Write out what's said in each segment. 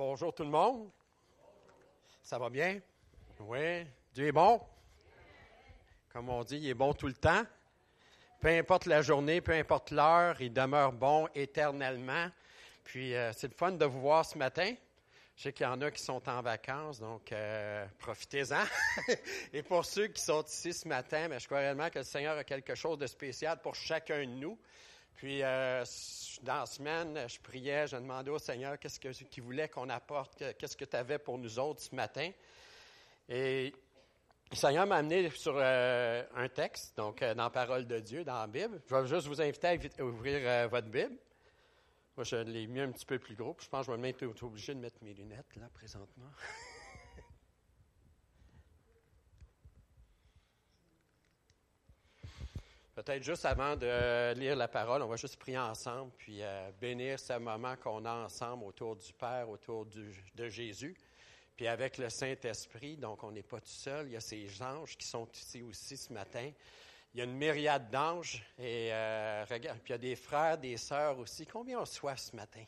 bonjour tout le monde. Ça va bien? Oui. Dieu est bon? Comme on dit, il est bon tout le temps. Peu importe la journée, peu importe l'heure, il demeure bon éternellement. Puis euh, c'est le fun de vous voir ce matin. Je sais qu'il y en a qui sont en vacances, donc euh, profitez-en. Et pour ceux qui sont ici ce matin, mais je crois réellement que le Seigneur a quelque chose de spécial pour chacun de nous. Puis, euh, dans la semaine, je priais, je demandais au Seigneur qu'est-ce qu'il voulait qu'on apporte, qu'est-ce que tu avais pour nous autres ce matin. Et le Seigneur m'a amené sur euh, un texte, donc euh, dans la parole de Dieu, dans la Bible. Je vais juste vous inviter à ouvrir votre Bible. Moi, je l'ai mis un petit peu plus gros, je pense que je vais être obligé de mettre mes lunettes là présentement. Peut-être juste avant de lire la parole, on va juste prier ensemble, puis euh, bénir ce moment qu'on a ensemble autour du Père, autour de Jésus, puis avec le Saint-Esprit. Donc, on n'est pas tout seul. Il y a ces anges qui sont ici aussi ce matin. Il y a une myriade d'anges, et euh, regarde, puis il y a des frères, des sœurs aussi. Combien on soif ce matin?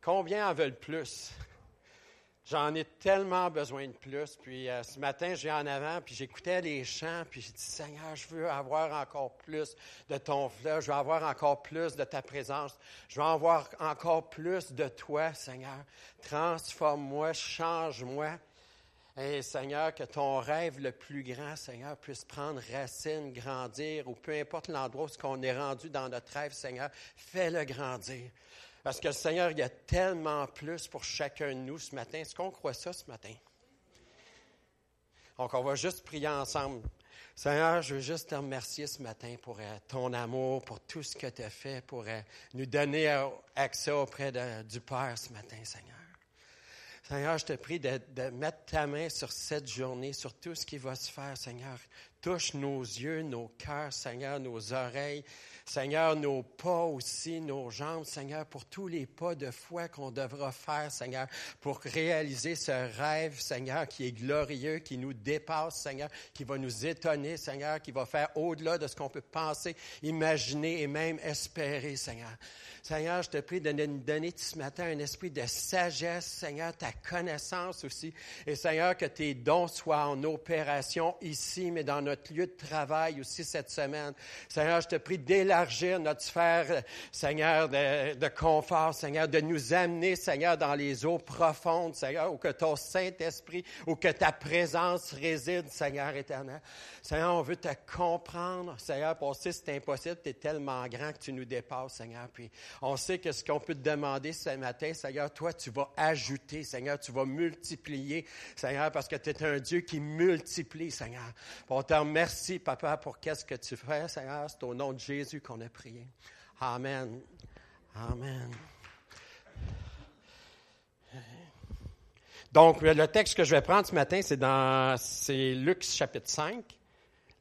Combien en veulent plus? J'en ai tellement besoin de plus. Puis euh, ce matin, j'ai en avant, puis j'écoutais les chants, puis j'ai dit, Seigneur, je veux avoir encore plus de ton fleuve, je veux avoir encore plus de ta présence, je veux avoir encore plus de toi, Seigneur. Transforme-moi, change-moi. Et Seigneur, que ton rêve le plus grand, Seigneur, puisse prendre racine, grandir, ou peu importe l'endroit où on est rendu dans notre rêve, Seigneur, fais-le grandir. Parce que le Seigneur, il y a tellement plus pour chacun de nous ce matin. Est-ce qu'on croit ça ce matin? Donc, on va juste prier ensemble. Seigneur, je veux juste te remercier ce matin pour euh, ton amour, pour tout ce que tu as fait, pour euh, nous donner euh, accès auprès du Père ce matin, Seigneur. Seigneur, je te prie de, de, mettre ta main sur cette journée, sur tout ce qui va se faire, Seigneur. Touche nos yeux, nos cœurs, Seigneur, nos oreilles. Seigneur, nos pas aussi, nos jambes, Seigneur, pour tous les pas de foi qu'on devra faire, Seigneur, pour réaliser ce rêve, Seigneur, qui est glorieux, qui nous dépasse, Seigneur, qui va nous étonner, Seigneur, qui va faire au-delà de ce qu'on peut penser, imaginer et même espérer, Seigneur. Seigneur, je te prie de nous donner ce matin un esprit de sagesse, Seigneur, ta connaissance aussi. Et Seigneur, que tes dons soient en opération ici, mais dans notre lieu de travail aussi cette semaine. Seigneur, je te prie d'élargir notre sphère, Seigneur, de, confort, Seigneur, de nous amener, Seigneur, dans les eaux profondes, Seigneur, où que ton Saint-Esprit, où que ta présence réside, Seigneur éternel. Seigneur, on veut te comprendre, Seigneur, pour sait c'est impossible, tu es tellement grand que tu nous dépasses, Seigneur. Puis on sait que ce qu'on peut te demander ce matin, Seigneur, toi, tu vas ajouter, Seigneur, tu vas multiplier, Seigneur, parce que tu es un Dieu qui multiplie, Seigneur. On te remercie, Papa, pour qu'est-ce que tu fais, Seigneur. C'est au nom de Jésus qu'on a prié. Amen. Amen. Donc, le texte que je vais prendre ce matin, c'est dans c'est Luc chapitre 5,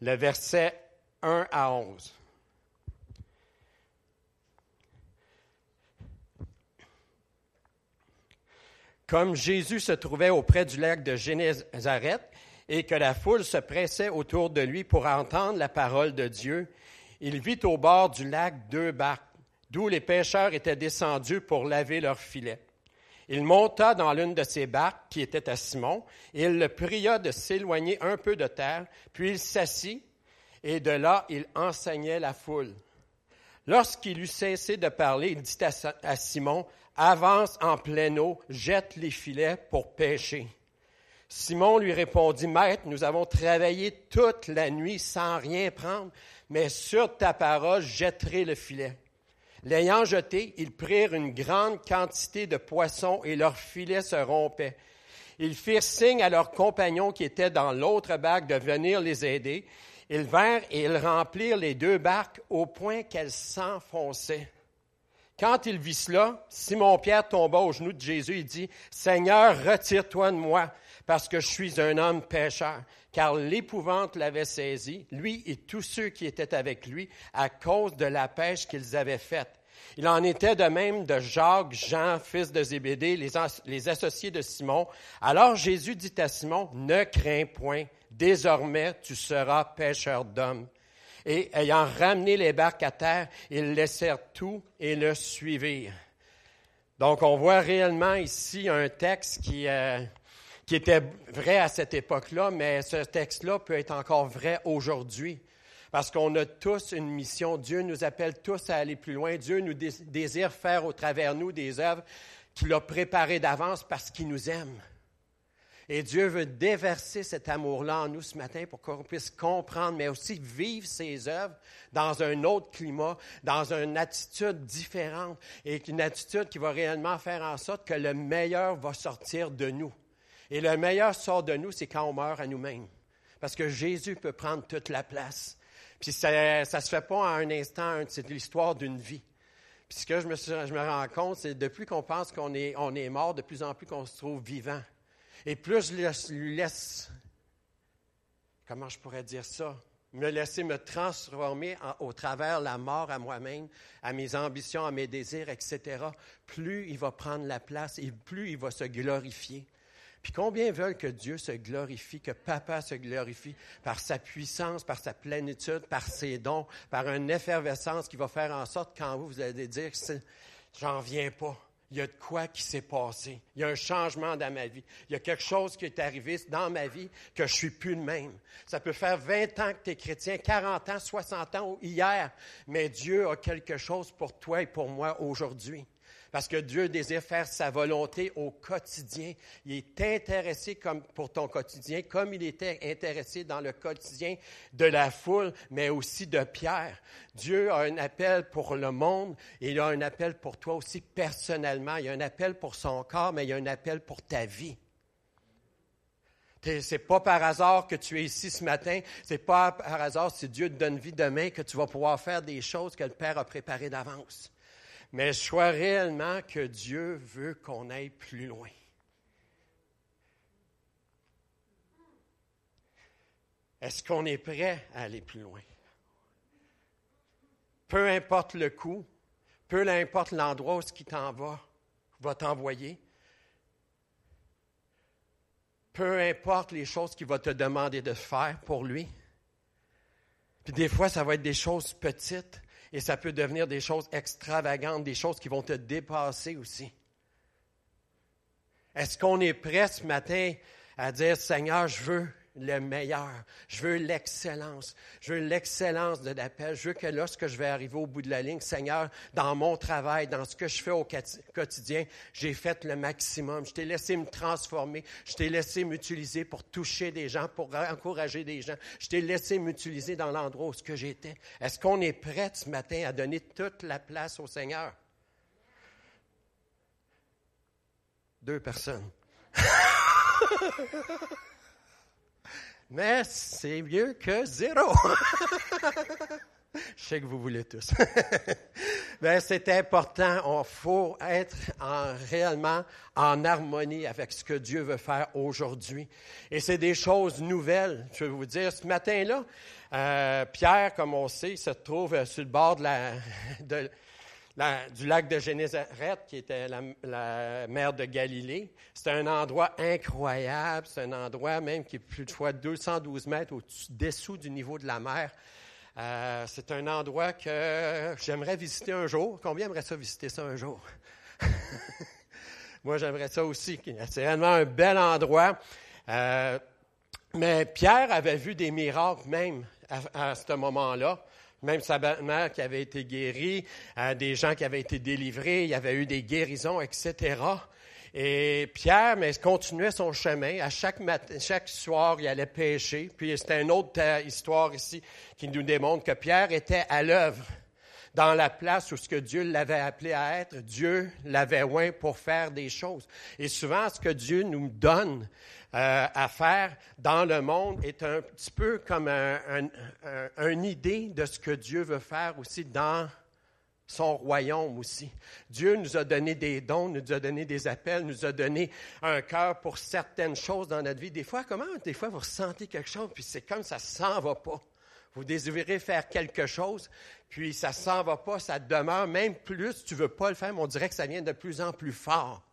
le verset 1 à 11. Comme Jésus se trouvait auprès du lac de Génézareth et que la foule se pressait autour de lui pour entendre la parole de Dieu, il vit au bord du lac deux barques, d'où les pêcheurs étaient descendus pour laver leurs filets. Il monta dans l'une de ces barques qui était à Simon, et il le pria de s'éloigner un peu de terre, puis il s'assit, et de là il enseignait la foule. Lorsqu'il eut cessé de parler, il dit à Simon, avance en pleine eau, jette les filets pour pêcher. Simon lui répondit, Maître, nous avons travaillé toute la nuit sans rien prendre, mais sur ta parole, jetterai le filet. L'ayant jeté, ils prirent une grande quantité de poissons et leurs filets se rompaient. Ils firent signe à leurs compagnons qui étaient dans l'autre barque de venir les aider. Ils vinrent et ils remplirent les deux barques au point qu'elles s'enfonçaient. Quand il vit cela, Simon-Pierre tomba aux genoux de Jésus et dit, Seigneur, retire-toi de moi, parce que je suis un homme pécheur. Car l'épouvante l'avait saisi, lui et tous ceux qui étaient avec lui, à cause de la pêche qu'ils avaient faite. Il en était de même de Jacques, Jean, fils de Zébédée, les, les associés de Simon. Alors Jésus dit à Simon, Ne crains point, désormais tu seras pêcheur d'hommes. Et ayant ramené les barques à terre, ils laissèrent tout et le suivirent. Donc, on voit réellement ici un texte qui, euh, qui était vrai à cette époque-là, mais ce texte-là peut être encore vrai aujourd'hui. Parce qu'on a tous une mission. Dieu nous appelle tous à aller plus loin. Dieu nous désire faire au travers nous des œuvres qu'il a préparées d'avance parce qu'il nous aime. Et Dieu veut déverser cet amour-là en nous ce matin pour qu'on puisse comprendre, mais aussi vivre ses œuvres dans un autre climat, dans une attitude différente et une attitude qui va réellement faire en sorte que le meilleur va sortir de nous. Et le meilleur sort de nous, c'est quand on meurt à nous-mêmes. Parce que Jésus peut prendre toute la place. Puis ça ne se fait pas en un instant, c'est l'histoire d'une vie. Puis ce que je me, rends compte, c'est depuis qu'on pense qu'on est, on est mort, de plus en plus qu'on se trouve vivant. Et plus je lui laisse, comment je pourrais dire ça, me laisser me transformer au travers la mort à moi-même, à mes ambitions, à mes désirs, etc., plus il va prendre la place et plus il va se glorifier. Puis combien veulent que Dieu se glorifie, que Papa se glorifie par sa puissance, par sa plénitude, par ses dons, par une effervescence qui va faire en sorte qu'en vous, vous allez dire, j'en viens pas il y a de quoi qui s'est passé. Il y a un changement dans ma vie. Il y a quelque chose qui est arrivé dans ma vie que je suis plus le même. Ça peut faire 20 ans que tu es chrétien, 40 ans, 60 ans ou hier, mais Dieu a quelque chose pour toi et pour moi aujourd'hui parce que Dieu désire faire sa volonté au quotidien. Il est intéressé comme pour ton quotidien, comme il était intéressé dans le quotidien de la foule, mais aussi de Pierre. Dieu a un appel pour le monde il a un appel pour toi aussi personnellement. Il y a un appel pour son corps, mais il y a un appel pour ta vie. C'est pas par hasard que tu es ici ce matin. C'est pas par hasard si Dieu te donne vie demain que tu vas pouvoir faire des choses que le Père a préparées d'avance mais je crois réellement que Dieu veut qu'on aille plus loin. Est-ce qu'on est prêt à aller plus loin? Peu importe le coût, peu importe l'endroit où ce qui t'en va, va t'envoyer, peu importe les choses qu'il va te demander de faire pour lui. Puis des fois, ça va être des choses petites, et ça peut devenir des choses extravagantes, des choses qui vont te dépasser aussi. Est-ce qu'on est prêt ce matin à dire, Seigneur, je veux le meilleur. Je veux l'excellence. Je veux l'excellence de l'appel. Je veux que lorsque je vais arriver au bout de la ligne, Seigneur, dans mon travail, dans ce que je fais au quotidien, j'ai fait le maximum. Je t'ai laissé me transformer. Je t'ai laissé m'utiliser pour toucher des gens, pour encourager des gens. Je t'ai laissé m'utiliser dans l'endroit où ce que j'étais. Est-ce qu'on est prêt ce matin à donner toute la place au Seigneur? Deux personnes. mais c'est mieux que zéro. Je sais que vous voulez tous. Mais c'est important. Il faut être en, réellement en harmonie avec ce que Dieu veut faire aujourd'hui. Et c'est des choses nouvelles. Je vais vous dire, ce matin-là, euh, Pierre, comme on sait, se trouve sur le bord de la, de, du lac de Génézareth, qui était la, mer de Galilée. C'est un endroit incroyable. C'est un endroit même qui est plus de fois 212 mètres au-dessous du niveau de la mer. Euh, c'est un endroit que j'aimerais visiter un jour. Combien aimerait ça visiter ça un jour? Moi, j'aimerais ça aussi. C'est vraiment un bel endroit. Euh, mais Pierre avait vu des miracles même à ce moment-là même sa mère qui avait été guérie, des gens qui avaient été délivrés, il y avait eu des guérisons, etc. Et Pierre, mais continuait son chemin. À chaque soir, il allait pêcher. Puis c'était une autre euh, histoire ici qui nous démontre que Pierre était à l'œuvre dans la place où ce que Dieu l'avait appelé à être. Dieu l'avait oint pour faire des choses. Et souvent, ce que Dieu nous donne, euh, à faire dans le monde est un petit peu comme une idée de ce que Dieu veut faire aussi dans son royaume aussi. Dieu nous a donné des dons, nous a donné des appels, nous a donné un cœur pour certaines choses dans notre vie. Des fois, comment? Des fois, vous ressentez quelque chose, puis c'est comme ça s'en va pas. Vous désirez faire quelque chose, puis ça s'en va pas, ça demeure, même plus tu veux pas le faire, mais on dirait que ça vient de plus en plus fort.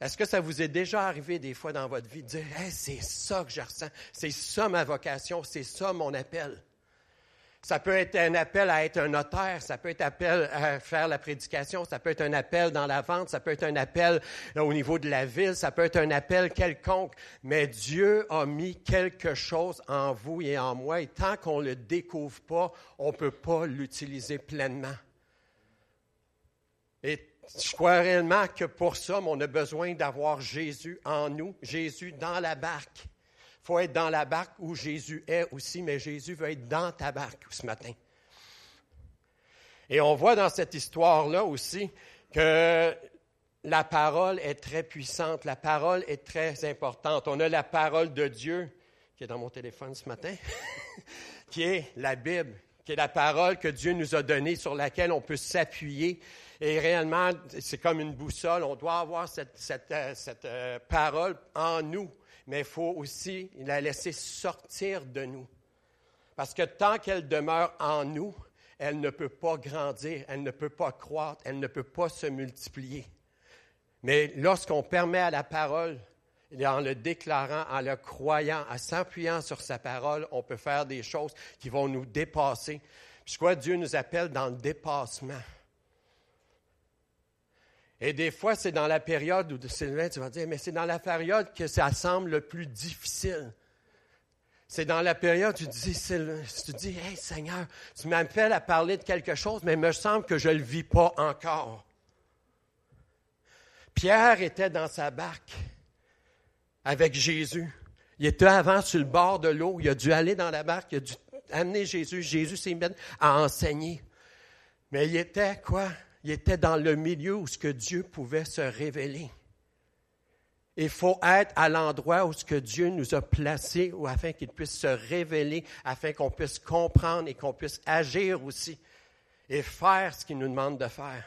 Est-ce que ça vous est déjà arrivé des fois dans votre vie de dire, c'est ça que je ressens, c'est ça ma vocation, c'est ça mon appel? Ça peut être un appel à être un notaire, ça peut être un appel à faire la prédication, ça peut être un appel dans la vente, ça peut être un appel au niveau de la ville, ça peut être un appel quelconque. Mais Dieu a mis quelque chose en vous et en moi et tant qu'on ne le découvre pas, on ne peut pas l'utiliser pleinement. Et je crois réellement que pour ça, on a besoin d'avoir Jésus en nous, Jésus dans la barque. Faut être dans la barque où Jésus est aussi, mais Jésus veut être dans ta barque ce matin. Et on voit dans cette histoire-là aussi que la parole est très puissante, la parole est très importante. On a la parole de Dieu qui est dans mon téléphone ce matin, qui est la Bible, qui est la parole que Dieu nous a donnée, sur laquelle on peut s'appuyer. Et réellement, c'est comme une boussole. On doit avoir cette, cette, euh, cette euh, parole en nous mais il faut aussi la laisser sortir de nous. Parce que tant qu'elle demeure en nous, elle ne peut pas grandir, elle ne peut pas croître, elle ne peut pas se multiplier. Mais lorsqu'on permet à la parole, en le déclarant, en le croyant, en s'appuyant sur sa parole, on peut faire des choses qui vont nous dépasser. je crois que Dieu nous appelle dans le dépassement. Et des fois, c'est dans la période où Sylvain, tu vas dire, mais c'est dans la période que ça semble le plus difficile. C'est dans la période où tu dis, Sylvain, tu dis, hey Seigneur, tu m'appelles à parler de quelque chose, mais il me semble que je ne le vis pas encore. Pierre était dans sa barque avec Jésus. Il était avant sur le bord de l'eau. Il a dû aller dans la barque. Il a dû amener Jésus. Jésus s'est mis à enseigner. Mais il était quoi? Il était dans le milieu où ce que Dieu pouvait se révéler. Il faut être à l'endroit où ce que Dieu nous a placé, afin qu'il puisse se révéler, afin qu'on puisse comprendre et qu'on puisse agir aussi et faire ce qu'il nous demande de faire.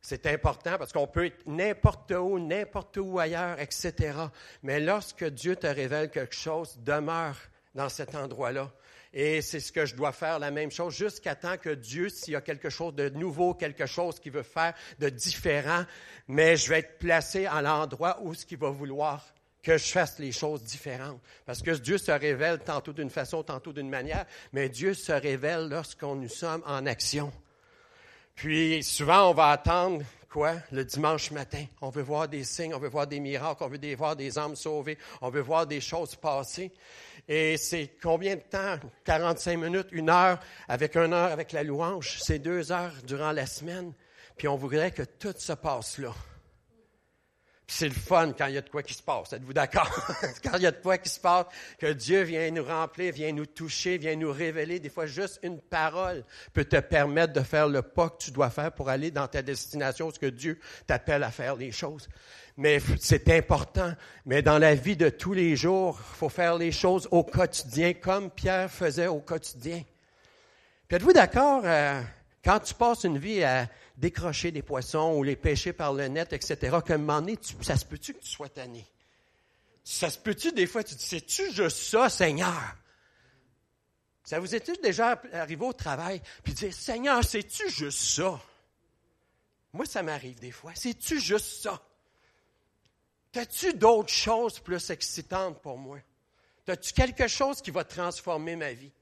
C'est important parce qu'on peut être n'importe où, n'importe où ailleurs, etc. Mais lorsque Dieu te révèle quelque chose, demeure dans cet endroit-là. Et c'est ce que je dois faire, la même chose, jusqu'à temps que Dieu, s'il y a quelque chose de nouveau, quelque chose qu'il veut faire de différent, mais je vais être placé à l'endroit où ce qu'il va vouloir que je fasse les choses différentes. Parce que Dieu se révèle tantôt d'une façon, tantôt d'une manière, mais Dieu se révèle lorsqu'on nous sommes en action. Puis souvent, on va attendre quoi? Le dimanche matin. On veut voir des signes, on veut voir des miracles, on veut voir des âmes sauvées, on veut voir des choses passer. Et c'est combien de temps? 45 minutes, une heure avec une heure avec la louange. C'est deux heures durant la semaine. Puis on voudrait que tout se passe là. Puis c'est le fun quand il y a de quoi qui se passe. Êtes-vous d'accord? quand il y a de quoi qui se passe, que Dieu vient nous remplir, vient nous toucher, vient nous révéler. Des fois, juste une parole peut te permettre de faire le pas que tu dois faire pour aller dans ta destination, ce que Dieu t'appelle à faire les choses mais c'est important. Mais dans la vie de tous les jours, il faut faire les choses au quotidien, comme Pierre faisait au quotidien. Puis êtes-vous d'accord, euh, quand tu passes une vie à décrocher des poissons ou les pêcher par le net, etc., qu'à un moment donné, ça se peut-tu que tu sois tanné? Ça se peut-tu des fois, tu dis, c'est-tu juste ça, Seigneur? Ça vous est-il déjà arrivé au travail, puis dire, Seigneur, c'est-tu juste ça? Moi, ça m'arrive des fois. C'est-tu juste ça? T'as-tu d'autres choses plus excitantes pour moi? T'as-tu quelque chose qui va transformer ma vie?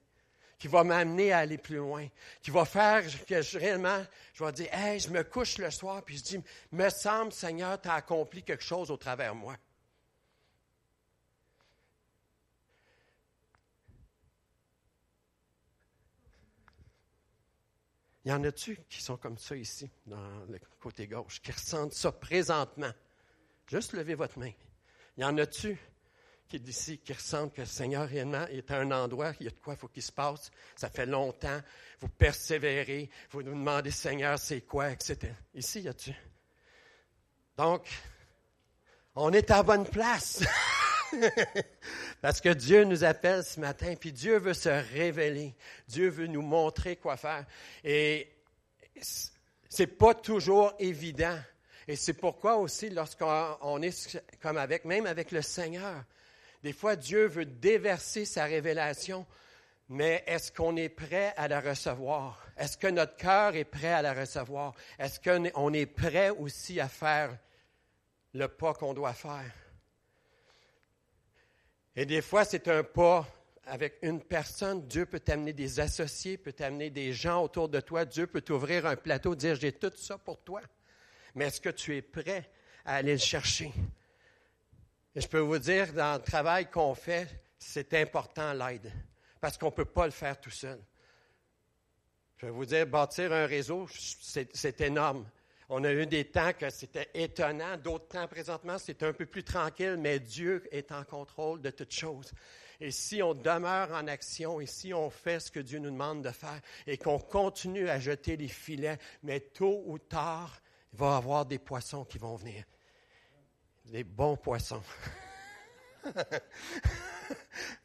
Qui va m'amener à aller plus loin? Qui va faire que je, réellement, je vais dire, hey, je me couche le soir, puis je dis, me semble, Seigneur, tu as accompli quelque chose au travers de moi. Il y en a-tu qui sont comme ça ici, dans le côté gauche, qui ressentent ça présentement? Juste levez votre main. Il y en a-tu qui d'ici qui ressentent que le Seigneur réellement est à un endroit, il y a de quoi il faut qu'il se passe, ça fait longtemps, vous persévérez, vous nous demandez Seigneur, c'est quoi, etc. Ici, y a-tu? Donc, on est à bonne place. Parce que Dieu nous appelle ce matin, puis Dieu veut se révéler. Dieu veut nous montrer quoi faire. Et c'est pas toujours évident. Et c'est pourquoi aussi, lorsqu'on est comme avec, même avec le Seigneur, des fois Dieu veut déverser sa révélation, mais est-ce qu'on est prêt à la recevoir? Est-ce que notre cœur est prêt à la recevoir? Est-ce qu'on est prêt aussi à faire le pas qu'on doit faire? Et des fois, c'est un pas avec une personne, Dieu peut t'amener des associés, peut t'amener des gens autour de toi. Dieu peut t'ouvrir un plateau, dire j'ai tout ça pour toi. Mais est-ce que tu es prêt à aller le chercher? Et je peux vous dire, dans le travail qu'on fait, c'est important l'aide, parce qu'on ne peut pas le faire tout seul. Je vais vous dire, bâtir un réseau, c'est énorme. On a eu des temps que c'était étonnant, d'autres temps présentement, c'est un peu plus tranquille, mais Dieu est en contrôle de toutes choses. Et si on demeure en action, et si on fait ce que Dieu nous demande de faire, et qu'on continue à jeter les filets, mais tôt ou tard, il va y avoir des poissons qui vont venir. Des bons poissons.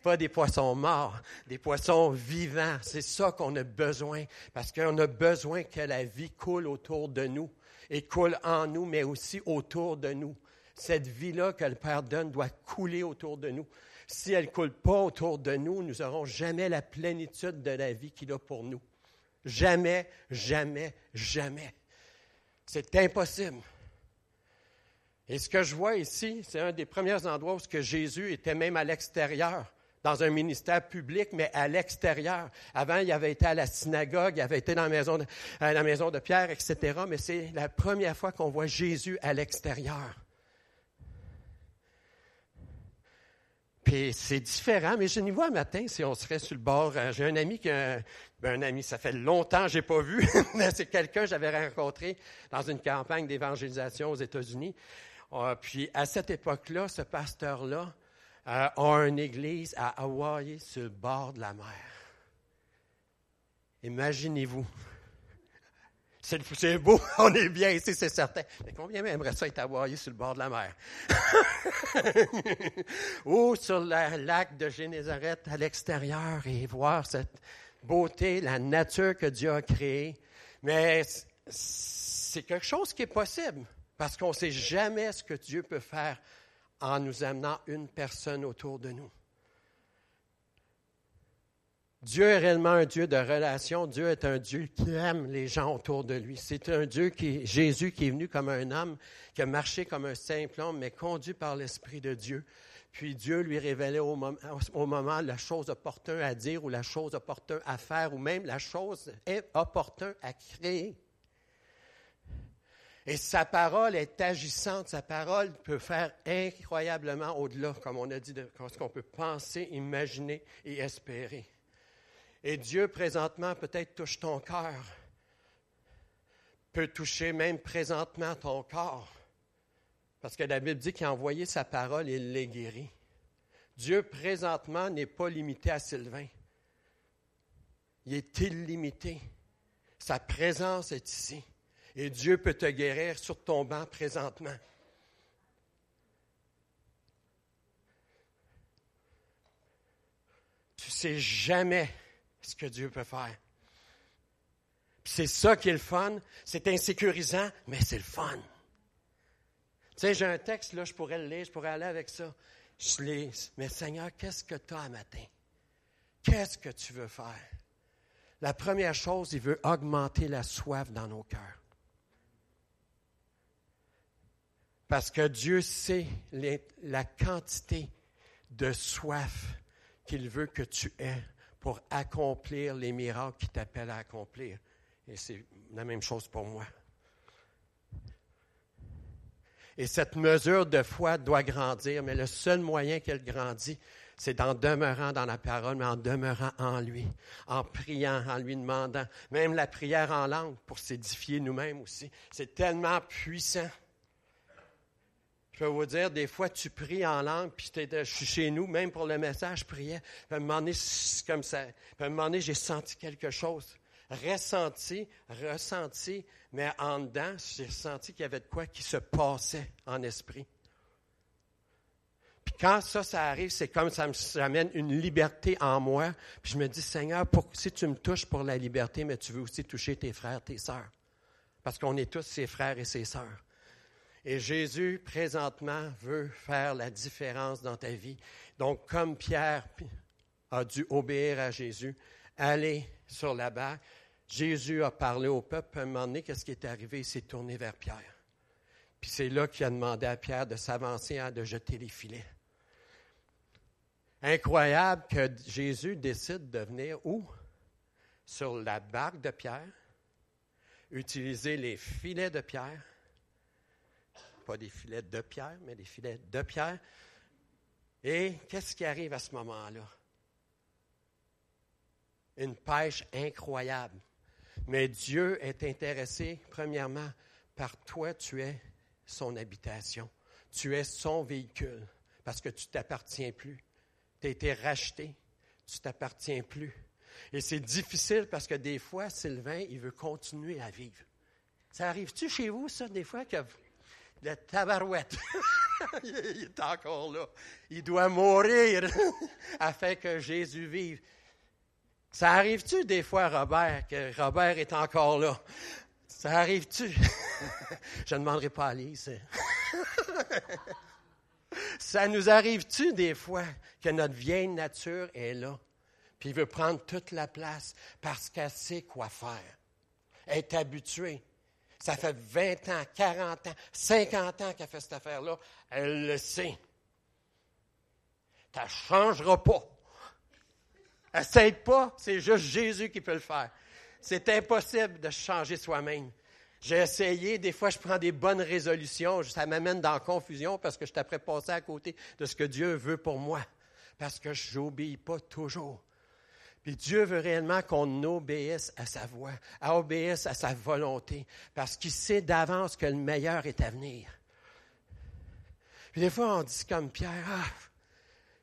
Pas des poissons morts, des poissons vivants. C'est ça qu'on a besoin, parce qu'on a besoin que la vie coule autour de nous, et coule en nous, mais aussi autour de nous. Cette vie-là que le Père donne doit couler autour de nous. Si elle ne coule pas autour de nous, nous n'aurons jamais la plénitude de la vie qu'il a pour nous. Jamais, jamais, jamais. C'est impossible. Et ce que je vois ici, c'est un des premiers endroits où que Jésus était même à l'extérieur, dans un ministère public, mais à l'extérieur. Avant, il avait été à la synagogue, il avait été dans la maison de, à la maison de Pierre, etc. Mais c'est la première fois qu'on voit Jésus à l'extérieur. Puis c'est différent, mais je n'y vois un matin si on serait sur le bord. Euh, j'ai un ami qui ben un ami, ça fait longtemps que je n'ai pas vu, c'est quelqu'un que j'avais rencontré dans une campagne d'évangélisation aux États-Unis. Euh, puis à cette époque-là, ce pasteur-là euh, a une église à Hawaï sur le bord de la mer. Imaginez-vous. C'est beau, on est bien ici, c'est certain. Mais combien aimerait ça être à sur le bord de la mer? Ou sur le lac de Génézareth à l'extérieur et voir cette beauté, la nature que Dieu a créée. Mais c'est quelque chose qui est possible parce qu'on ne sait jamais ce que Dieu peut faire en nous amenant une personne autour de nous. Dieu est réellement un Dieu de relation. Dieu est un Dieu qui aime les gens autour de lui. C'est un Dieu qui, Jésus qui est venu comme un homme, qui a marché comme un simple homme, mais conduit par l'Esprit de Dieu. Puis Dieu lui révélait au moment, au moment la chose opportune à dire ou la chose opportune à faire ou même la chose opportune à créer. Et sa parole est agissante. Sa parole peut faire incroyablement au-delà, comme on a dit, de ce qu'on peut penser, imaginer et espérer. Et Dieu, présentement, peut-être touche ton cœur, peut toucher même présentement ton corps. Parce que la Bible dit qu'il a envoyé sa parole et il l'est guéri. Dieu, présentement, n'est pas limité à Sylvain. Il est illimité. Sa présence est ici. Et Dieu peut te guérir sur ton banc présentement. Tu sais jamais ce que Dieu peut faire. C'est ça qui est le fun. C'est insécurisant, mais c'est le fun. Tu sais, j'ai un texte, là, je pourrais le lire, je pourrais aller avec ça. Je lis. Mais Seigneur, qu'est-ce que tu as à matin? Qu'est-ce que tu veux faire? La première chose, il veut augmenter la soif dans nos cœurs. Parce que Dieu sait la quantité de soif qu'il veut que tu aies pour accomplir les miracles qui t'appellent à accomplir. Et c'est la même chose pour moi. Et cette mesure de foi doit grandir, mais le seul moyen qu'elle grandit, c'est en demeurant dans la parole, mais en demeurant en lui, en priant, en lui demandant. Même la prière en langue pour s'édifier nous-mêmes aussi. C'est tellement puissant. Je peux vous dire, des fois, tu pries en langue, puis je suis chez nous, même pour le message, je priais. Puis à un moment donné, comme ça. Puis à un moment donné, j'ai senti quelque chose. Ressenti, ressenti, mais en dedans, j'ai senti qu'il y avait de quoi qui se passait en esprit. Puis quand ça, ça arrive, c'est comme ça m'amène une liberté en moi. Puis je me dis, Seigneur, si tu me touches pour la liberté, mais tu veux aussi toucher tes frères, tes sœurs. Parce qu'on est tous ses frères et ses sœurs. Et Jésus, présentement, veut faire la différence dans ta vie. Donc, comme Pierre a dû obéir à Jésus, aller sur la barque, Jésus a parlé au peuple. À un moment donné, qu'est-ce qui est arrivé? Il s'est tourné vers Pierre. Puis c'est là qu'il a demandé à Pierre de s'avancer, hein, de jeter les filets. Incroyable que Jésus décide de venir où? Sur la barque de Pierre, utiliser les filets de Pierre, pas des filets de Pierre, mais des filets de Pierre. Et qu'est-ce qui arrive à ce moment-là? Une pêche incroyable. Mais Dieu est intéressé, premièrement, par toi, tu es son habitation. Tu es son véhicule parce que tu t'appartiens plus. Tu as été racheté. Tu t'appartiens plus. Et c'est difficile parce que des fois, Sylvain, il veut continuer à vivre. Ça arrive-tu chez vous, ça, des fois, que le tabarouette, il est encore là. Il doit mourir afin que Jésus vive. Ça arrive-tu des fois, Robert, que Robert est encore là? Ça arrive-tu? Je ne demanderai pas à Lise. Ça nous arrive-tu des fois que notre vieille nature est là, puis veut prendre toute la place parce qu'elle sait quoi faire? Elle est habituée. Ça fait 20 ans, 40 ans, 50 ans qu'elle fait cette affaire-là. Elle le sait. Ça ne changera pas. Essaye pas, c'est juste Jésus qui peut le faire. C'est impossible de changer soi-même. J'ai essayé, des fois je prends des bonnes résolutions, ça m'amène dans la confusion parce que je t'apprête passer à côté de ce que Dieu veut pour moi, parce que je n'obéis pas toujours. Puis Dieu veut réellement qu'on obéisse à sa voix, à obéisse à sa volonté, parce qu'il sait d'avance que le meilleur est à venir. Puis des fois, on dit comme Pierre, ah,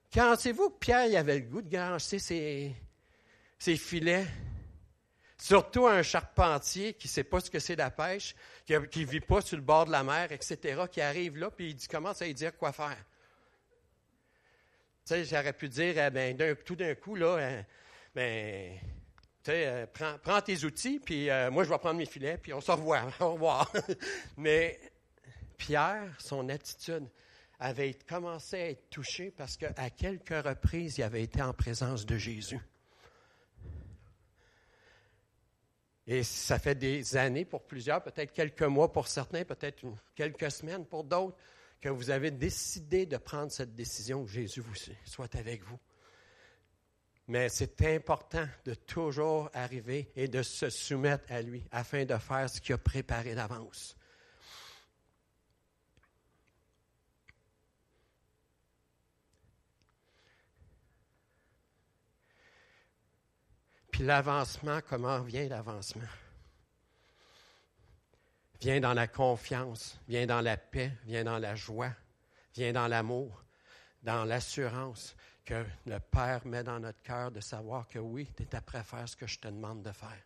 pensez-vous que Pierre il avait le goût de grancher ses, filets? Surtout un charpentier qui ne sait pas ce que c'est la pêche, qui ne vit pas sur le bord de la mer, etc., qui arrive là, puis il commence à lui dire quoi faire. Tu sais, j'aurais pu dire, eh ben, tout d'un coup, là, hein, ben, tu sais, euh, prends, tes outils, puis euh, moi, je vais prendre mes filets, puis on se revoit. Au revoir. Mais Pierre, son attitude avait commencé à être touché parce qu'à quelques reprises, il avait été en présence de Jésus. Et ça fait des années pour plusieurs, peut-être quelques mois pour certains, peut-être quelques semaines pour d'autres, que vous avez décidé de prendre cette décision que Jésus vous soit avec vous. Mais c'est important de toujours arriver et de se soumettre à lui afin de faire ce qu'il a préparé d'avance. Puis l'avancement, comment vient l'avancement? Vient dans la confiance, vient dans la paix, vient dans la joie, vient dans l'amour, dans l'assurance que le Père met dans notre cœur de savoir que oui, tu es après à faire ce que je te demande de faire.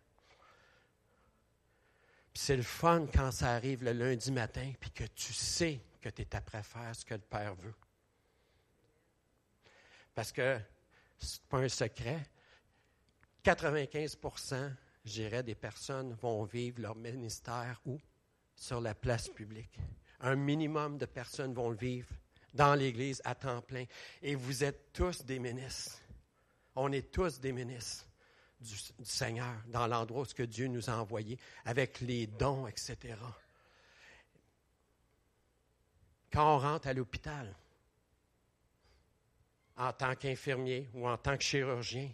C'est le fun quand ça arrive le lundi matin, puis que tu sais que tu es après à faire ce que le Père veut. Parce que ce n'est pas un secret, 95% je dirais, des personnes vont vivre leur ministère où? Sur la place publique. Un minimum de personnes vont le vivre dans l'Église à temps plein. Et vous êtes tous des ministres. On est tous des ministres du, Seigneur dans l'endroit où Dieu nous a envoyés, avec les dons, etc. Quand on rentre à l'hôpital, en tant qu'infirmier ou en tant que chirurgien,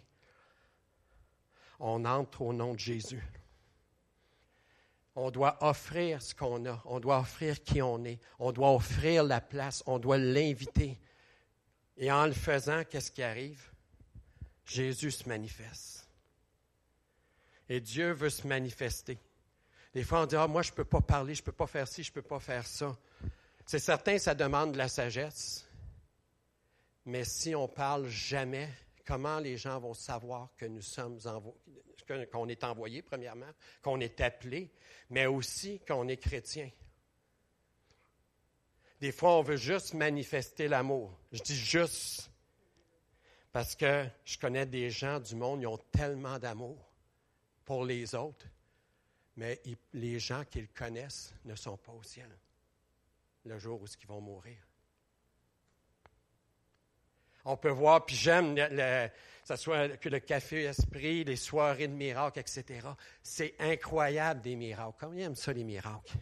on entre au nom de Jésus. On doit offrir ce qu'on a, on doit offrir qui on est, on doit offrir la place, on doit l'inviter. Et en le faisant, qu'est-ce qui arrive? Jésus se manifeste. Et Dieu veut se manifester. Des fois, on dit, ah, moi, je ne peux pas parler, je ne peux pas faire ci, je ne peux pas faire ça. C'est certain, ça demande de la sagesse. Mais si on parle jamais, comment les gens vont savoir que nous sommes qu'on est envoyé, premièrement, qu'on est appelé, mais aussi qu'on est chrétien. Des fois, on veut juste manifester l'amour. Je dis juste parce que je connais des gens du monde, ils ont tellement d'amour pour les autres, mais les gens qu'ils connaissent ne sont pas au ciel le jour où ils vont mourir on peut voir, puis j'aime le, que le café esprit, les soirées de miracles, etc. C'est incroyable des miracles. Combien aiment ça les miracles?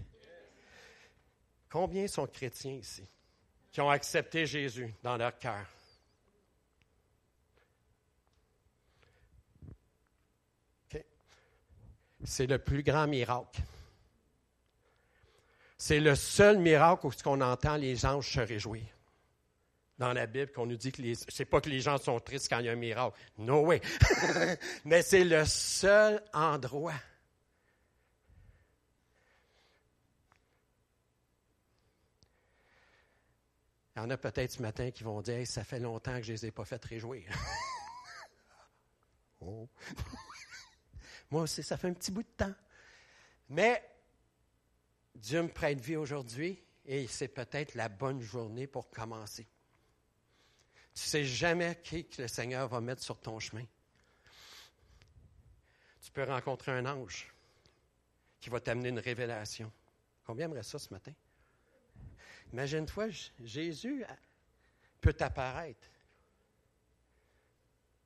Combien sont chrétiens ici qui ont accepté Jésus dans leur cœur? C'est le plus grand miracle. C'est le seul miracle où on entend les anges se réjouir. Dans la Bible, qu'on nous dit que les, c'est pas que les gens sont tristes quand il y a un miracle. No way. Mais c'est le seul endroit. Il y en a peut-être ce matin qui vont dire Ça fait longtemps que je ne les ai pas fait réjouir. oh. Moi aussi, ça fait un petit bout de temps. Mais Dieu me prête vie aujourd'hui et c'est peut-être la bonne journée pour commencer. Tu ne sais jamais qui le Seigneur va mettre sur ton chemin. Tu peux rencontrer un ange qui va t'amener une révélation. Combien aimerait ça ce matin? Imagine-toi, Jésus peut t'apparaître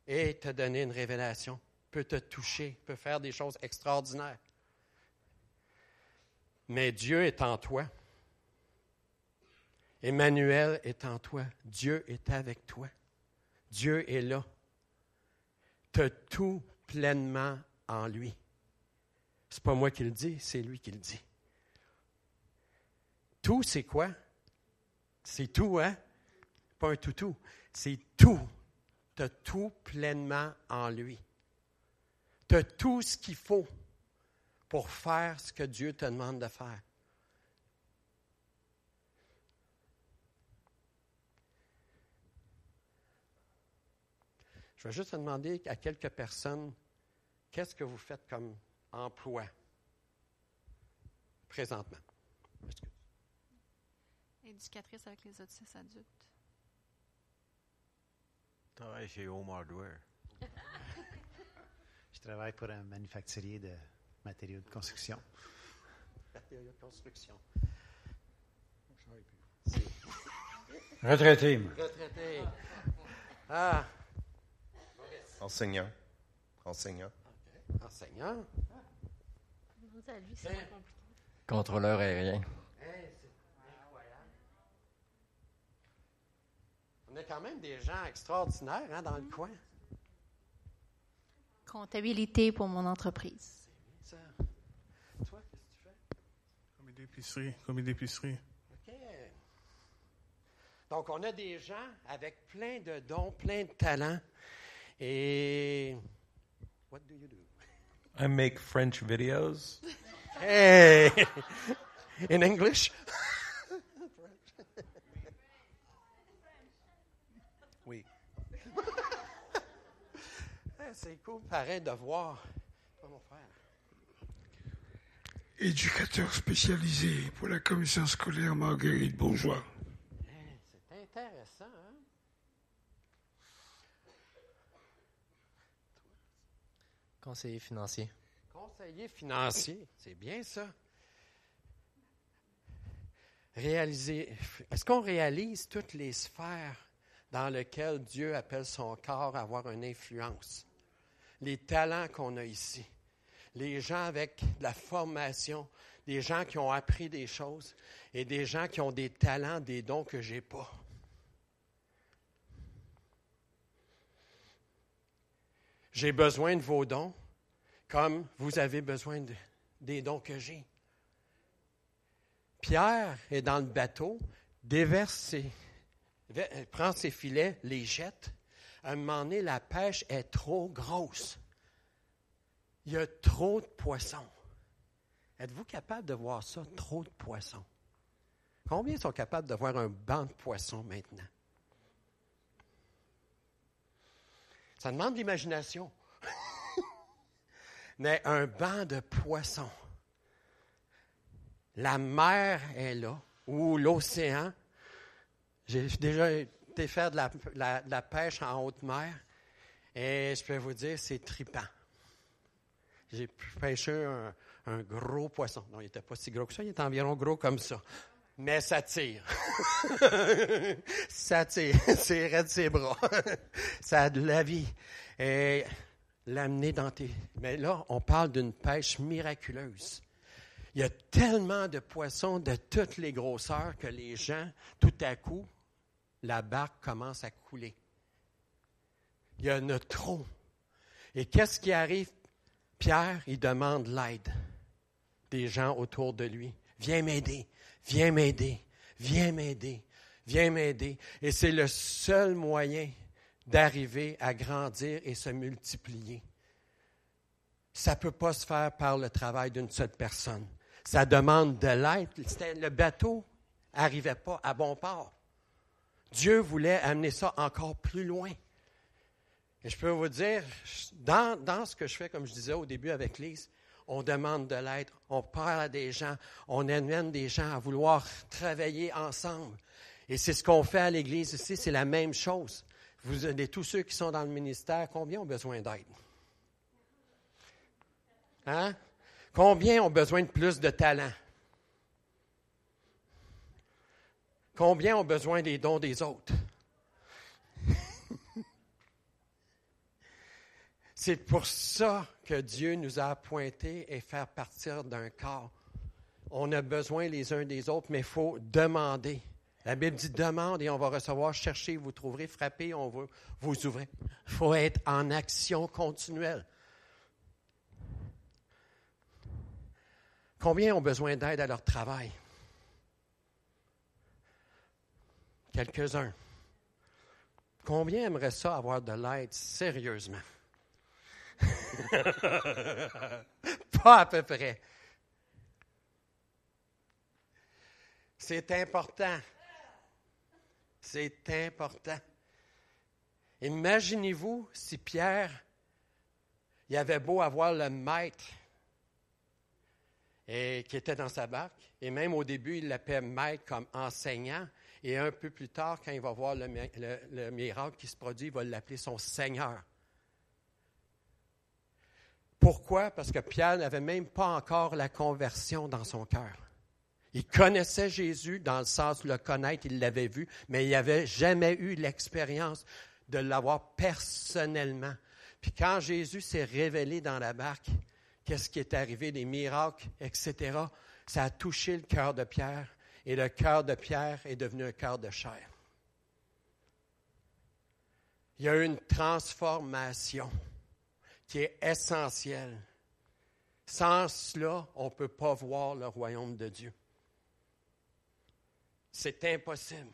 et te donner une révélation, peut te toucher, peut faire des choses extraordinaires. Mais Dieu est en toi. Emmanuel est en toi. Dieu est avec toi. Dieu est là. Tu tout pleinement en lui. Ce n'est pas moi qui le dis, c'est lui qui le dit. Tout, c'est quoi? C'est tout, hein? Pas un toutou. C'est tout. Tu tout pleinement en lui. Tu as tout ce qu'il faut pour faire ce que Dieu te demande de faire. Je vais juste te demander à quelques personnes, qu'est-ce que vous faites comme emploi présentement? Éducatrice avec les autistes adultes. Je travaille chez Home Hardware. Je travaille pour un manufacturier de matériaux de construction. Matériaux de construction. Retraité. Retraité. Ah. Enseignant. Enseignant. Okay. Enseignant. À lui, c'est compliqué. Contrôleur aérien. Hey, c'est incroyable. On a quand même des gens extraordinaires hein, dans le coin. Comptabilité pour mon entreprise. Ça. Toi, qu'est-ce que tu fais? Commis d'épicerie. Commis d'épicerie. OK. Donc, on a des gens avec plein de dons, plein de talents. Et. What do you do? I make French videos. Hey! In English? Oui. Eh, C'est cool, pareil, de voir. Pas mon frère. Éducateur spécialisé pour la commission scolaire Marguerite Bourgeois. C'est intéressant, hein? Conseiller financier? Conseiller financier, c'est bien ça. Réaliser. Est-ce qu'on réalise toutes les sphères dans lesquelles Dieu appelle son corps à avoir une influence? Les talents qu'on a ici. Les gens avec de la formation, des gens qui ont appris des choses et des gens qui ont des talents, des dons que j'ai pas. J'ai besoin de vos dons comme vous avez besoin de- des dons que j'ai. Pierre est dans le bateau, déverse ses, ve- prend ses filets, les jette. À un moment donné, la pêche est trop grosse. Il y a trop de poissons. Êtes-vous capable de voir ça, trop de poissons? Combien sont capables de voir un banc de poissons maintenant? Ça demande de l'imagination. Mais un banc de poissons. La mer est là, ou l'océan. J'ai déjà été faire de la, pêche en haute mer, et je peux vous dire, c'est tripant. J'ai pêché un, un gros poisson. Non, il n'était pas si gros que ça, il était environ gros comme ça. Mais ça tire. ça tire. C'est raide ses bras. ça a de la vie. Et l'amener dans tes. Mais là, on parle d'une pêche miraculeuse. Il y a tellement de poissons de toutes les grosseurs que les gens, tout à coup, la barque commence à couler. Il y en a trop. Et qu'est-ce qui arrive? Pierre, il demande l'aide des gens autour de lui. Viens m'aider, viens m'aider, viens m'aider, viens m'aider. Et c'est le seul moyen d'arriver à grandir et se multiplier. Ça ne peut pas se faire par le travail d'une seule personne. Ça demande de l'aide. Le bateau n'arrivait pas à bon port. Dieu voulait amener ça encore plus loin. Et je peux vous dire, dans, dans ce que je fais, comme je disais au début avec Lise, on demande de l'aide, on parle à des gens, on amène des gens à vouloir travailler ensemble. Et c'est ce qu'on fait à l'Église ici, c'est la même chose. Vous avez tous ceux qui sont dans le ministère, combien ont besoin d'aide? Hein? Combien ont besoin de plus de talent? Combien ont besoin des dons des autres? C'est pour ça que Dieu nous a appointés et faire partir d'un corps. On a besoin les uns des autres, mais il faut demander. La Bible dit demande et on va recevoir, cherchez, vous trouverez, frappez, on va vous ouvrir. Il faut être en action continuelle. Combien ont besoin d'aide à leur travail? Quelques-uns. Combien aimeraient ça avoir de l'aide sérieusement? Pas à peu près. C'est important. C'est important. Imaginez-vous si Pierre, il avait beau avoir le maître et, qui était dans sa barque, et même au début, il l'appelait maître comme enseignant, et un peu plus tard, quand il va voir le, mi- le- le miracle qui se produit, il va l'appeler son Seigneur. Pourquoi? Parce que Pierre n'avait même pas encore la conversion dans son cœur. Il connaissait Jésus dans le sens de le connaître, il l'avait vu, mais il n'avait jamais eu l'expérience de l'avoir personnellement. Puis quand Jésus s'est révélé dans la barque, qu'est-ce qui est arrivé, des miracles, etc., ça a touché le cœur de Pierre, et le cœur de Pierre est devenu un cœur de chair. Il y a eu une transformation qui est essentielle. Sans cela, on ne peut pas voir le royaume de Dieu. C'est impossible.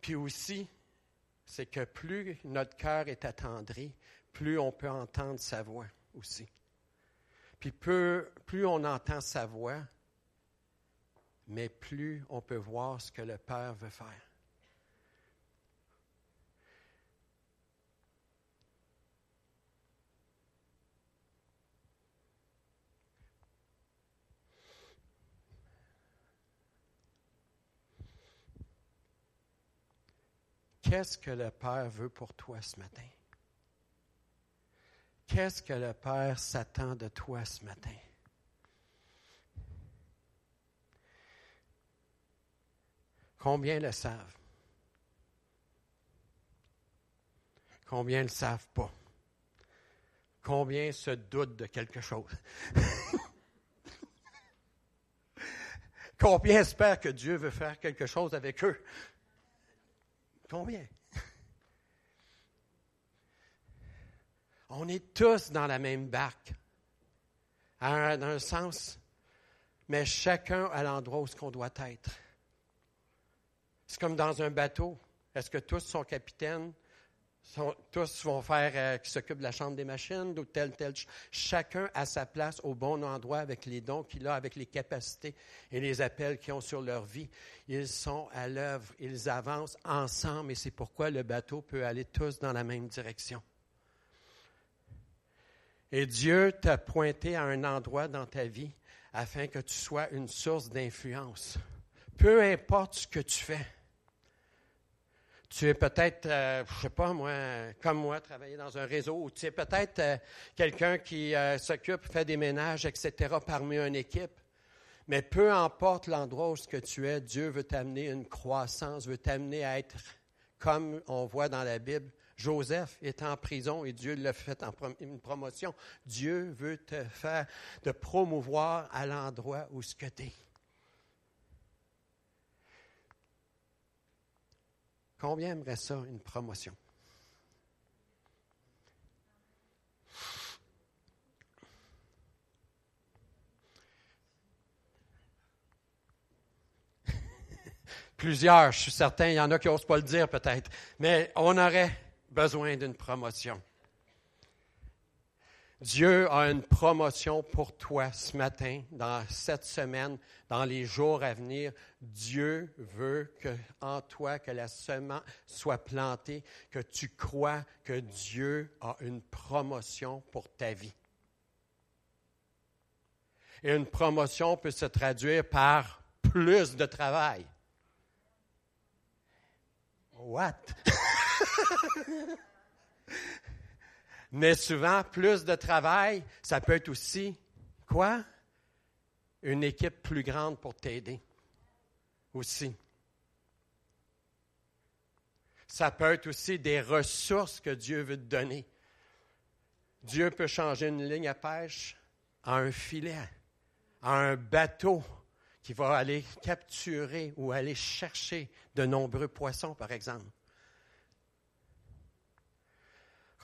Puis aussi, c'est que plus notre cœur est attendri, plus on peut entendre sa voix aussi. Puis peu- plus on entend sa voix, mais plus on peut voir ce que le Père veut faire. Qu'est-ce que le Père veut pour toi ce matin? Qu'est-ce que le Père s'attend de toi ce matin? Combien le savent? Combien ne le savent pas? Combien se doutent de quelque chose? Combien espèrent que Dieu veut faire quelque chose avec eux? Combien? On est tous dans la même barque, dans un sens, mais chacun à l'endroit où ce qu'on doit être. C'est comme dans un bateau. Est-ce que tous sont capitaines? Tous vont faire, euh, qui s'occupent de la chambre des machines, ou tel, tel. ch- Chacun à sa place, au bon endroit, avec les dons qu'il a, avec les capacités et les appels qu'ils ont sur leur vie. Ils sont à l'œuvre, ils avancent ensemble, et c'est pourquoi le bateau peut aller tous dans la même direction. Et Dieu t'a pointé à un endroit dans ta vie afin que tu sois une source d'influence. Peu importe ce que tu fais. Tu es peut-être, euh, je sais pas moi, comme moi, travailler dans un réseau, ou tu es peut-être euh, quelqu'un qui euh, s'occupe, fait des ménages, etc., parmi une équipe. Mais peu importe l'endroit où ce que tu es, Dieu veut t'amener une croissance, veut t'amener à être comme on voit dans la Bible. Joseph est en prison et Dieu l'a fait en une promotion. Dieu veut te faire, te promouvoir à l'endroit où ce que tu es. Combien aimerait ça, une promotion? Plusieurs, je suis certain, il y en a qui n'osent pas le dire peut-être, mais on aurait besoin d'une promotion. Dieu a une promotion pour toi ce matin, dans cette semaine, dans les jours à venir. Dieu veut que en toi que la semence soit plantée, que tu crois que Dieu a une promotion pour ta vie. Et une promotion peut se traduire par plus de travail. What? Mais souvent, plus de travail, ça peut être aussi quoi? Une équipe plus grande pour t'aider. Aussi. Ça peut être aussi des ressources que Dieu veut te donner. Dieu peut changer une ligne à pêche en un filet, en un bateau qui va aller capturer ou aller chercher de nombreux poissons, par exemple.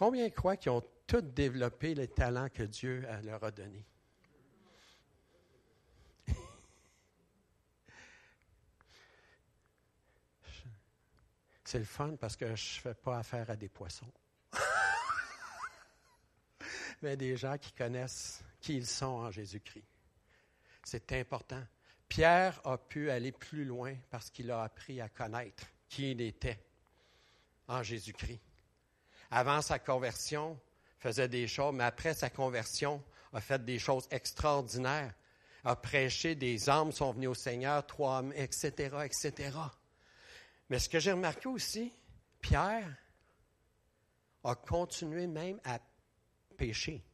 Combien croient qu'ils ont tous développé les talents que Dieu leur a donnés? C'est le fun parce que je ne fais pas affaire à des poissons. Mais des gens qui connaissent qui ils sont en Jésus-Christ. C'est important. Pierre a pu aller plus loin parce qu'il a appris à connaître qui il était en Jésus-Christ. Avant sa conversion, faisait des choses, mais après sa conversion, a fait des choses extraordinaires. A prêché, des âmes sont venues au Seigneur, trois hommes, etc., etc. Mais ce que j'ai remarqué aussi, Pierre a continué même à pécher.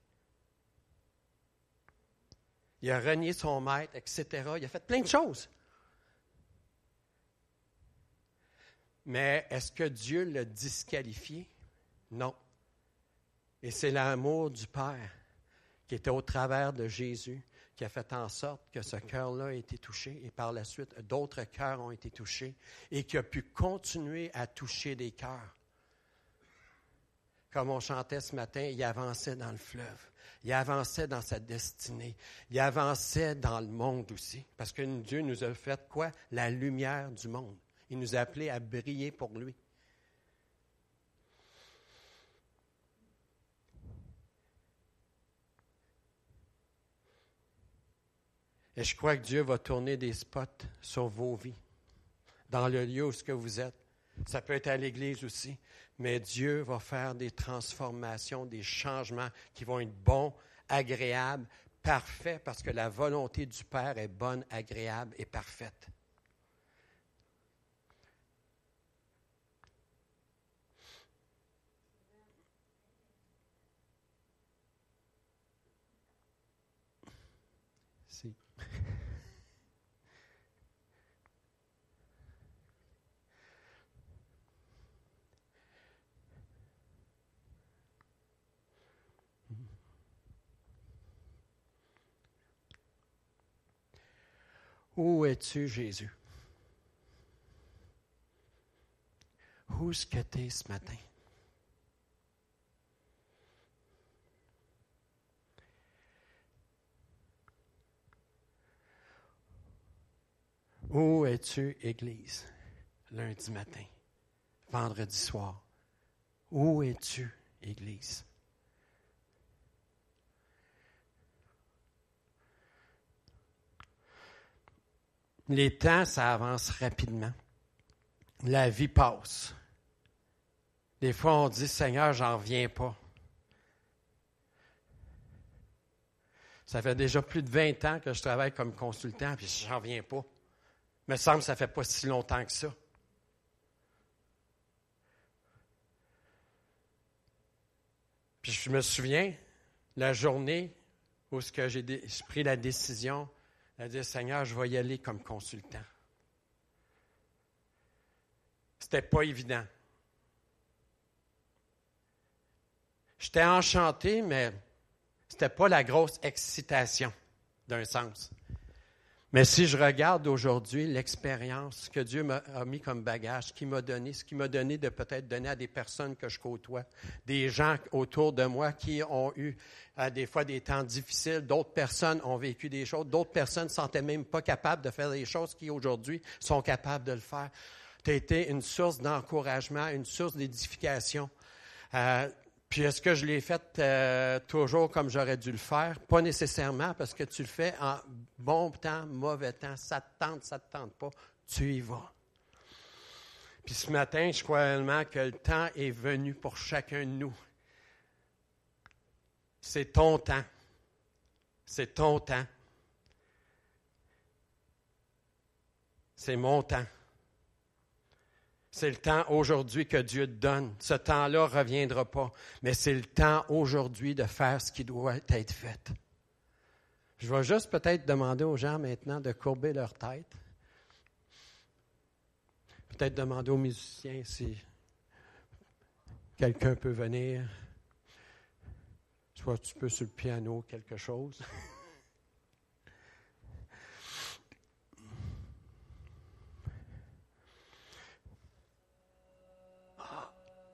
Il a renié son maître, etc. Il a fait plein de choses. Mais est-ce que Dieu l'a disqualifié? Non. Et c'est l'amour du Père qui était au travers de Jésus qui a fait en sorte que ce cœur-là a été touché et par la suite d'autres cœurs ont été touchés et qui a pu continuer à toucher des cœurs. Comme on chantait ce matin, il avançait dans le fleuve. Il avançait dans sa destinée. Il avançait dans le monde aussi. Parce que Dieu nous a fait quoi? La lumière du monde. Il nous a appelés à briller pour lui. Et je crois que Dieu va tourner des spots sur vos vies, dans le lieu où ce que vous êtes. Ça peut être à l'église aussi, mais Dieu va faire des transformations, des changements qui vont être bons, agréables, parfaits, parce que la volonté du Père est bonne, agréable et parfaite. Où es-tu, Jésus? Où est-ce que tu es ce matin? Où es-tu, Église, lundi matin, vendredi soir? Où es-tu, Église? Les temps, ça avance rapidement. La vie passe. Des fois, on dit, Seigneur, j'en reviens pas. Ça fait déjà plus de 20 ans que je travaille comme consultant, puis j'en reviens pas. Il me semble que ça fait pas si longtemps que ça. Puis je me souviens, la journée où j'ai pris la décision de dire, Seigneur, je vais y aller comme consultant. C'était pas évident. J'étais enchanté, mais c'était pas la grosse excitation d'un sens. Mais si je regarde aujourd'hui l'expérience que Dieu m'a mis comme bagage, ce qu'il m'a donné, ce qu'il m'a donné de peut-être donner à des personnes que je côtoie, des gens autour de moi qui ont eu euh, des fois des temps difficiles, d'autres personnes ont vécu des choses, d'autres personnes ne se sentaient même pas capables de faire des choses qui aujourd'hui sont capables de le faire. Tu as été une source d'encouragement, une source d'édification. Euh, puis est-ce que je l'ai fait euh, toujours comme j'aurais dû le faire? Pas nécessairement, parce que tu le fais en bon temps, mauvais temps. Ça te tente, ça te tente pas. Tu y vas. Puis ce matin, je crois réellement que le temps est venu pour chacun de nous. C'est ton temps. C'est ton temps. C'est mon temps. C'est le temps aujourd'hui que Dieu te donne. Ce temps-là ne reviendra pas, mais c'est le temps aujourd'hui de faire ce qui doit être fait. Je vais juste peut-être demander aux gens maintenant de courber leur tête. Peut-être demander aux musiciens si quelqu'un peut venir. Soit tu peux sur le piano quelque chose.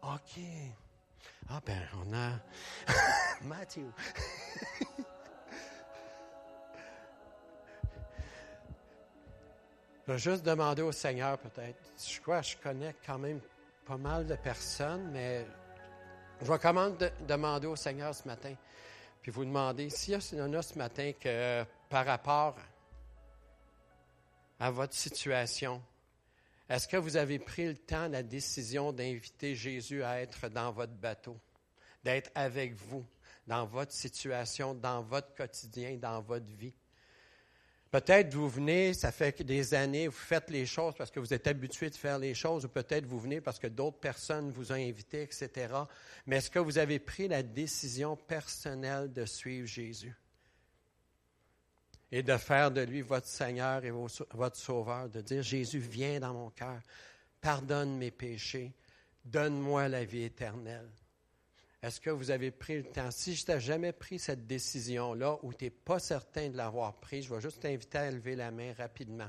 OK. Ah ben, on a Matthew. Je vais juste demander au Seigneur peut-être. Je crois que je connais quand même pas mal de personnes, mais je vais quand même de- demander au Seigneur ce matin. Puis vous demander s'il y en a ce matin que par rapport à votre situation, est-ce que vous avez pris le temps, la décision d'inviter Jésus à être dans votre bateau, d'être avec vous, dans votre situation, dans votre quotidien, dans votre vie? Peut-être vous venez, ça fait des années, vous faites les choses parce que vous êtes habitué de faire les choses, ou peut-être vous venez parce que d'autres personnes vous ont invité, etc. Mais est-ce que vous avez pris la décision personnelle de suivre Jésus? et de faire de lui votre Seigneur et votre Sauveur, de dire, Jésus, viens dans mon cœur, pardonne mes péchés, donne-moi la vie éternelle. Est-ce que vous avez pris le temps? Si je t'ai jamais pris cette décision-là ou tu n'es pas certain de l'avoir pris, je vais juste t'inviter à lever la main rapidement.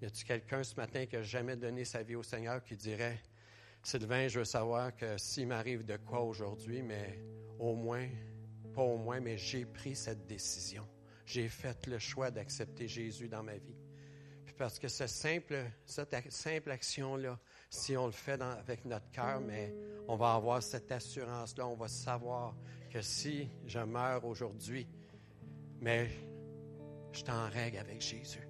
Y a-t-il quelqu'un ce matin qui n'a jamais donné sa vie au Seigneur qui dirait, Sylvain, je veux savoir que s'il m'arrive de quoi aujourd'hui, mais au moins, pas au moins, mais j'ai pris cette décision. J'ai fait le choix d'accepter Jésus dans ma vie. Puis parce que ce simple, cette simple action-là, si on le fait avec notre cœur, mais on va avoir cette assurance-là, on va savoir que si je meurs aujourd'hui, mais je t'en règle avec Jésus.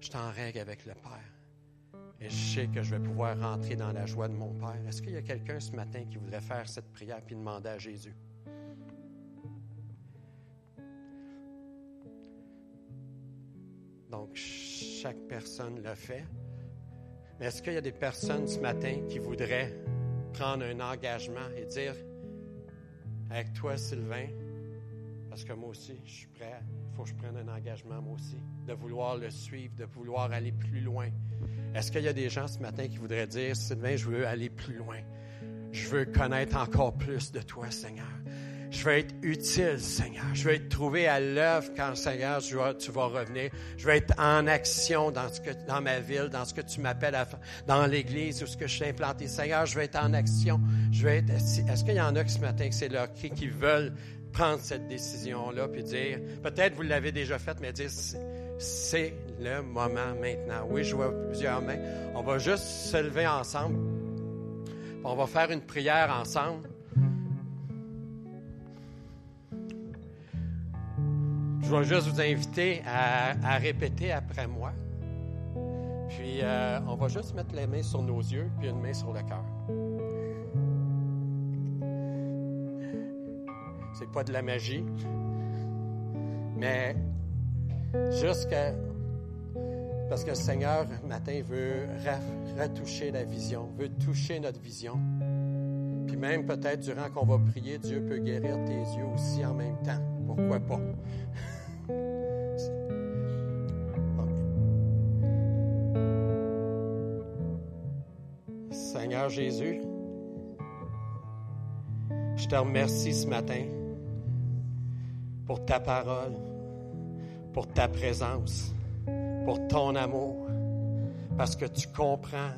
Je t'en règle avec le Père. Et je sais que je vais pouvoir rentrer dans la joie de mon Père. Est-ce qu'il y a quelqu'un ce matin qui voudrait faire cette prière puis demander à Jésus? Donc, chaque personne le fait. Mais est-ce qu'il y a des personnes ce matin qui voudraient prendre un engagement et dire, avec toi, Sylvain, parce que moi aussi, je suis prêt, il faut que je prenne un engagement, moi aussi, de vouloir le suivre, de vouloir aller plus loin. Est-ce qu'il y a des gens ce matin qui voudraient dire, Sylvain, je veux aller plus loin. Je veux connaître encore plus de toi, Seigneur. Je veux être utile, Seigneur. Je veux être trouvé à l'œuvre quand, Seigneur, tu vas, revenir. Je veux être en action dans, ce que, dans ma ville, dans ce que tu m'appelles à faire, dans l'église où ce que je suis implanté. Seigneur, je veux être en action. Je veux être, est-ce qu'il y en a qui ce matin c'est leur cri qui veulent prendre cette décision-là puis dire, peut-être vous l'avez déjà faite, mais dire, c'est le moment maintenant. Oui, je vois plusieurs mains. On va juste se lever ensemble. On va faire une prière ensemble. Je vais juste vous inviter à, répéter après moi. Puis, euh, on va juste mettre les mains sur nos yeux, puis une main sur le cœur. C'est pas de la magie, mais juste parce que le Seigneur, matin, veut retoucher la vision, veut toucher notre vision. Puis même peut-être durant qu'on va prier, Dieu peut guérir tes yeux aussi en même temps. Pourquoi pas? Seigneur Jésus, je te remercie ce matin pour ta parole, pour ta présence, pour ton amour, parce que tu comprends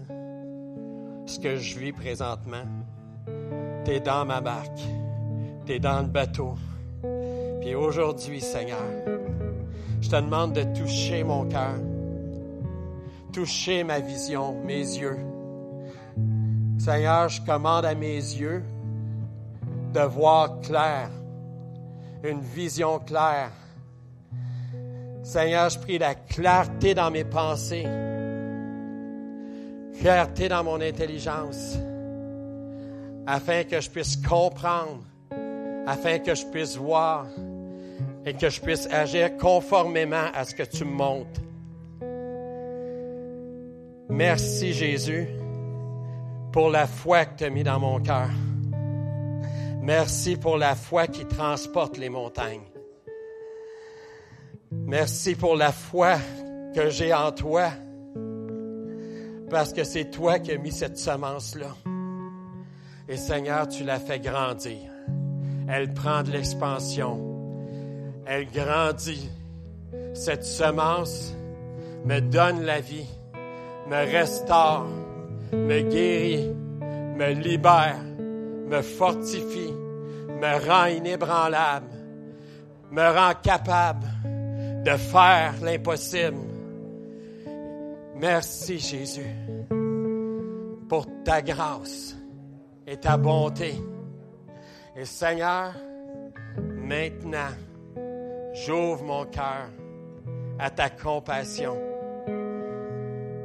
ce que je vis présentement. Tu es dans ma barque, tu es dans le bateau. Puis aujourd'hui, Seigneur, je te demande de toucher mon cœur, toucher ma vision, mes yeux. Seigneur, je commande à mes yeux de voir clair, une vision claire. Seigneur, je prie la clarté dans mes pensées, clarté dans mon intelligence, afin que je puisse comprendre, afin que je puisse voir et que je puisse agir conformément à ce que tu me montres. Merci Jésus pour la foi que tu as mis dans mon cœur. Merci pour la foi qui transporte les montagnes. Merci pour la foi que j'ai en toi, parce que c'est toi qui as mis cette semence-là. Et Seigneur, tu l'as fait grandir. Elle prend de l'expansion. Elle grandit. Cette semence me donne la vie, me restaure, me guérit, me libère, me fortifie, me rend inébranlable, me rend capable de faire l'impossible. Merci Jésus pour ta grâce et ta bonté. Et Seigneur, maintenant, j'ouvre mon cœur à ta compassion.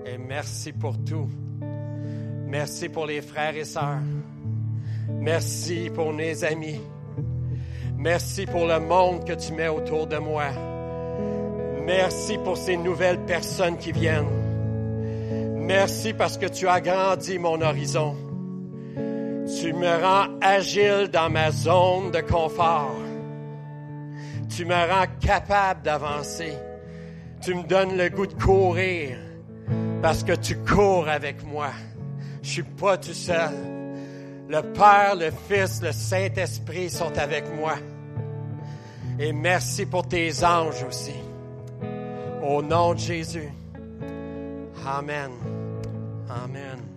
Et merci pour tout. Merci pour les frères et sœurs. Merci pour mes amis. Merci pour le monde que tu mets autour de moi. Merci pour ces nouvelles personnes qui viennent. Merci parce que tu as agrandi mon horizon. Tu me rends agile dans ma zone de confort. Tu me rends capable d'avancer. Tu me donnes le goût de courir parce que tu cours avec moi. Je suis pas tout seul. Le Père, le Fils, le Saint-Esprit sont avec moi. Et merci pour tes anges aussi. Au nom de Jésus. Amen. Amen.